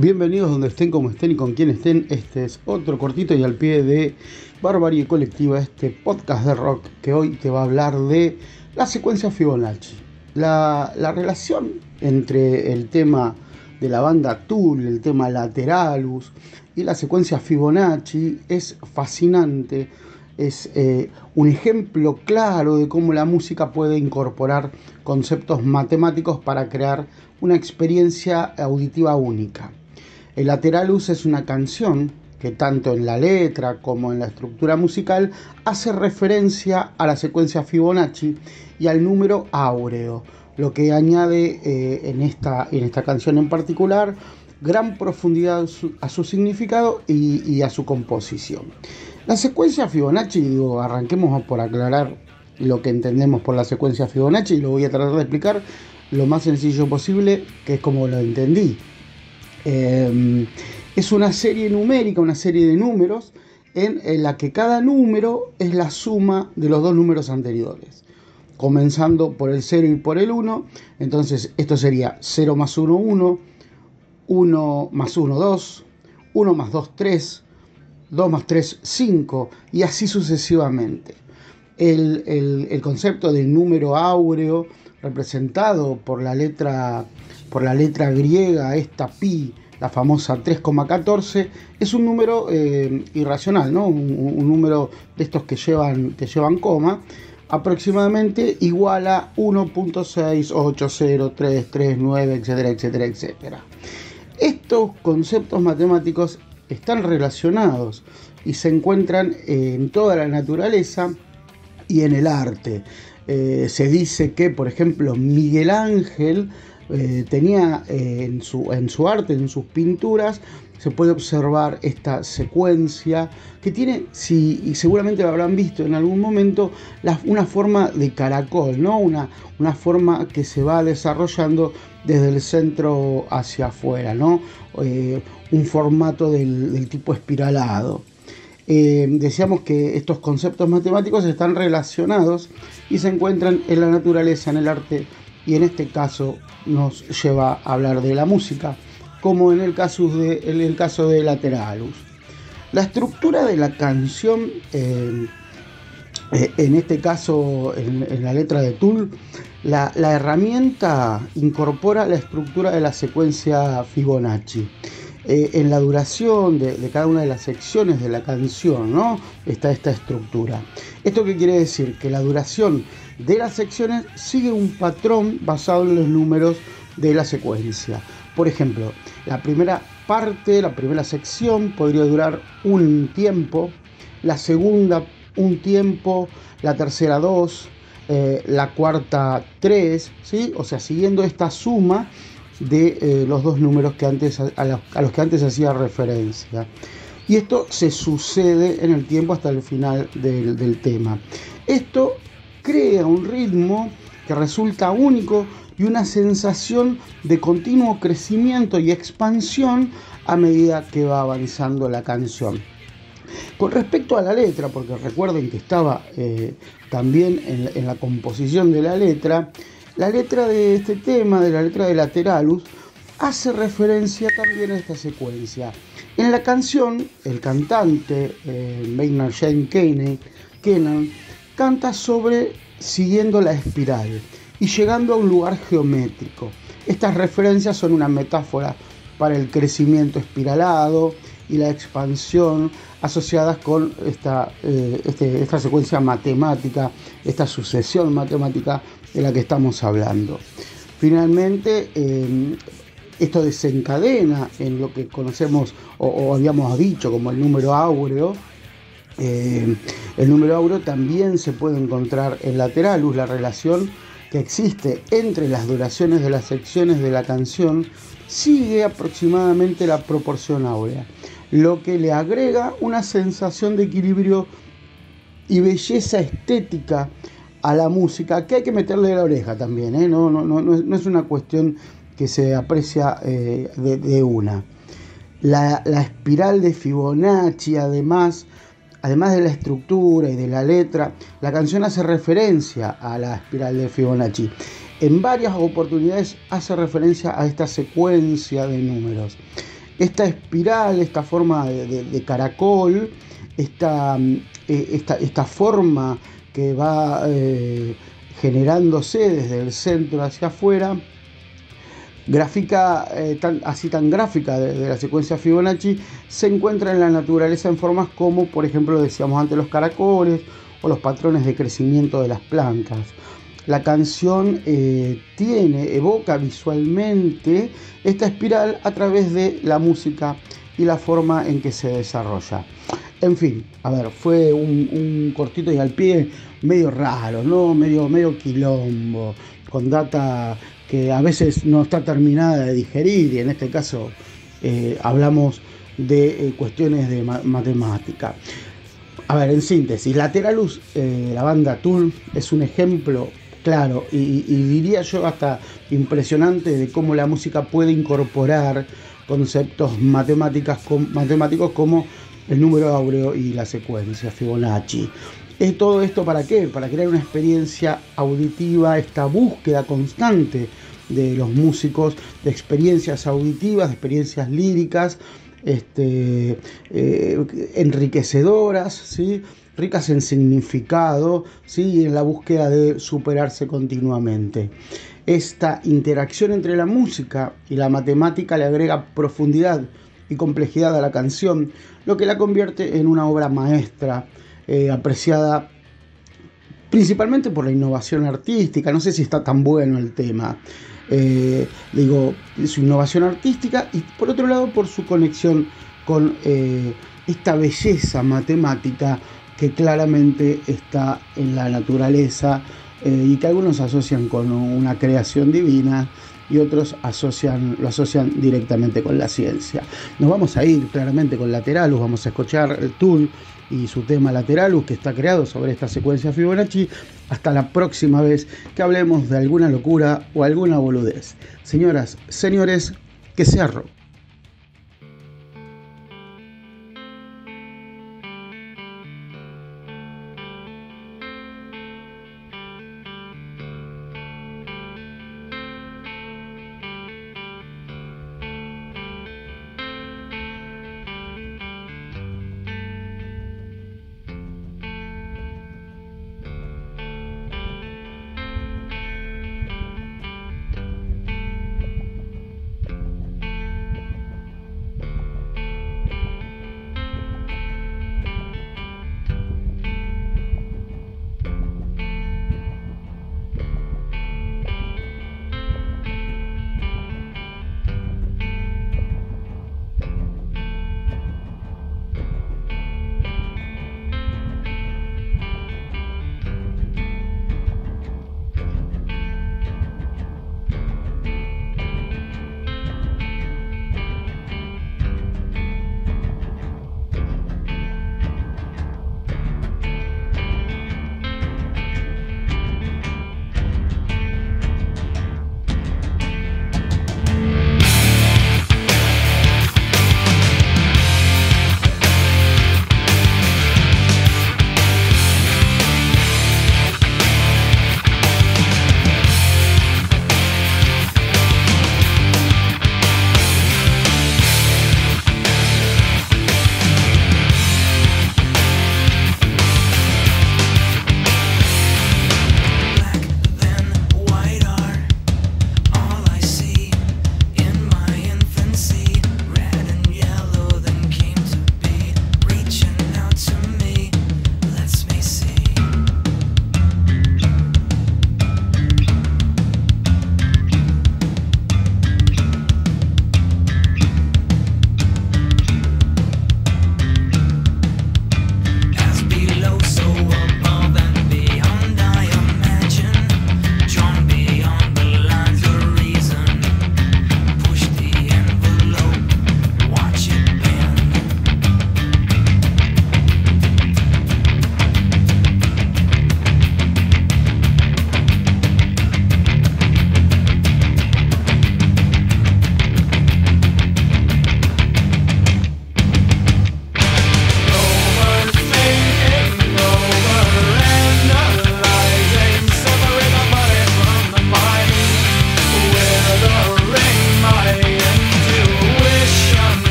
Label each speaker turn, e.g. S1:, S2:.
S1: Bienvenidos donde estén, como estén y con quien estén. Este es otro cortito y al pie de Barbarie Colectiva, este podcast de rock que hoy te va a hablar de la secuencia Fibonacci. La, la relación entre el tema de la banda Tool, el tema Lateralus y la secuencia Fibonacci es fascinante. Es eh, un ejemplo claro de cómo la música puede incorporar conceptos matemáticos para crear una experiencia auditiva única. El Lateralus es una canción que tanto en la letra como en la estructura musical hace referencia a la secuencia Fibonacci y al número áureo, lo que añade eh, en, esta, en esta canción en particular gran profundidad a su significado y, a su composición. La secuencia Fibonacci, digo, arranquemos por aclarar lo que entendemos por la secuencia Fibonacci y lo voy a tratar de explicar lo más sencillo posible, que es como lo entendí. Em, es una serie numérica, una serie de números en, la que cada número es la suma de los dos números anteriores. Comenzando por el 0 y por el 1, entonces esto sería 0 más 1, 1, 1 más 1, 2, 1 más 2, 3, 2 más 3, 5 y así sucesivamente. El, el, concepto del número áureo representado por la letra por la letra griega, esta pi, la famosa 3,14, es un número eh, irracional, ¿no? Un, número de estos que llevan, que llevan coma, aproximadamente igual a 1.6803339, etcétera, etcétera, etcétera. Estos conceptos matemáticos están relacionados y se encuentran en toda la naturaleza y en el arte. Eh, se dice que, por ejemplo, Miguel Ángel eh, tenía eh, en, su, en su arte, en sus pinturas, se puede observar esta secuencia que tiene, si, y seguramente lo habrán visto en algún momento, una forma de caracol, ¿no? una, una forma que se va desarrollando desde el centro hacia afuera, ¿no? Eh, un formato del, tipo espiralado. decíamos que estos conceptos matemáticos están relacionados y se encuentran en la naturaleza, en el arte y en este caso nos lleva a hablar de la música, como en el caso de, caso de Lateralus. La estructura de la canción, eh, eh, en este caso en, la letra de Tool, la, herramienta incorpora la estructura de la secuencia Fibonacci. Eh, en la duración de, de, cada una de las secciones de la canción, ¿no? Está esta estructura. ¿Esto qué quiere decir? Que la duración de las secciones sigue un patrón basado en los números de la secuencia. Por ejemplo, la primera parte, la primera sección podría durar un tiempo, la segunda un tiempo, la tercera dos, eh, la cuarta tres, ¿sí? o sea, siguiendo esta suma de eh, los dos números que antes, a, los, que antes hacía referencia. Y esto se sucede en el tiempo hasta el final del, del tema. Esto crea un ritmo que resulta único y una sensación de continuo crecimiento y expansión a medida que va avanzando la canción. Con respecto a la letra, porque recuerden que estaba eh, también en, la composición de la letra, la letra de este tema, de la letra de Lateralus, hace referencia también a esta secuencia. En la canción, el cantante, eh, Maynard Shane canta sobre siguiendo la espiral y llegando a un lugar geométrico. Estas referencias son una metáfora para el crecimiento espiralado y la expansión asociadas con esta, eh, este, esta secuencia matemática, esta sucesión matemática de la que estamos hablando. Finalmente, eh, esto desencadena en lo que conocemos o habíamos dicho como el número áureo, eh, el número auro también se puede encontrar en lateralus, la relación que existe entre las duraciones de las secciones de la canción sigue aproximadamente la proporción áurea, lo que le agrega una sensación de equilibrio y belleza estética a la música que hay que meterle la oreja también, ¿eh? no, es una cuestión que se aprecia eh, de, una. La espiral de Fibonacci además además de la estructura y de la letra, la canción hace referencia a la espiral de Fibonacci. En varias oportunidades hace referencia a esta secuencia de números. Esta espiral, esta forma de, caracol, esta, eh, esta, forma que va eh, generándose desde el centro hacia afuera, gráfica, eh, así tan gráfica de, la secuencia Fibonacci, se encuentra en la naturaleza en formas como, por ejemplo, decíamos antes, los caracoles o los patrones de crecimiento de las plantas. La canción eh, tiene, evoca visualmente esta espiral a través de la música y la forma en que se desarrolla. En fin, a ver, fue un, cortito y al pie medio raro, ¿no? Medio, medio quilombo, con data que a veces no está terminada de digerir y en este caso eh, hablamos de eh, cuestiones de matemática. A ver, en síntesis, Lateralus, eh, la banda Tool, es un ejemplo claro y, diría yo hasta impresionante de cómo la música puede incorporar conceptos matemáticos como el número áureo y la secuencia Fibonacci. ¿Es todo esto para qué? Para crear una experiencia auditiva, esta búsqueda constante de los músicos de experiencias auditivas, de experiencias líricas, este, eh, enriquecedoras, ¿sí? ricas en significado ¿sí? y en la búsqueda de superarse continuamente. Esta interacción entre la música y la matemática le agrega profundidad y complejidad a la canción, lo que la convierte en una obra maestra eh, apreciada principalmente por la innovación artística, no sé si está tan bueno el tema, eh, digo, su innovación artística y por otro lado por su conexión con eh, esta belleza matemática que claramente está en la naturaleza y que algunos asocian con una creación divina y otros asocian, lo asocian directamente con la ciencia. Nos vamos a ir claramente con Lateralus, vamos a escuchar el Tool y su tema Lateralus que está creado sobre esta secuencia Fibonacci. Hasta la próxima vez que hablemos de alguna locura o alguna boludez. Señoras, señores, que sea rock.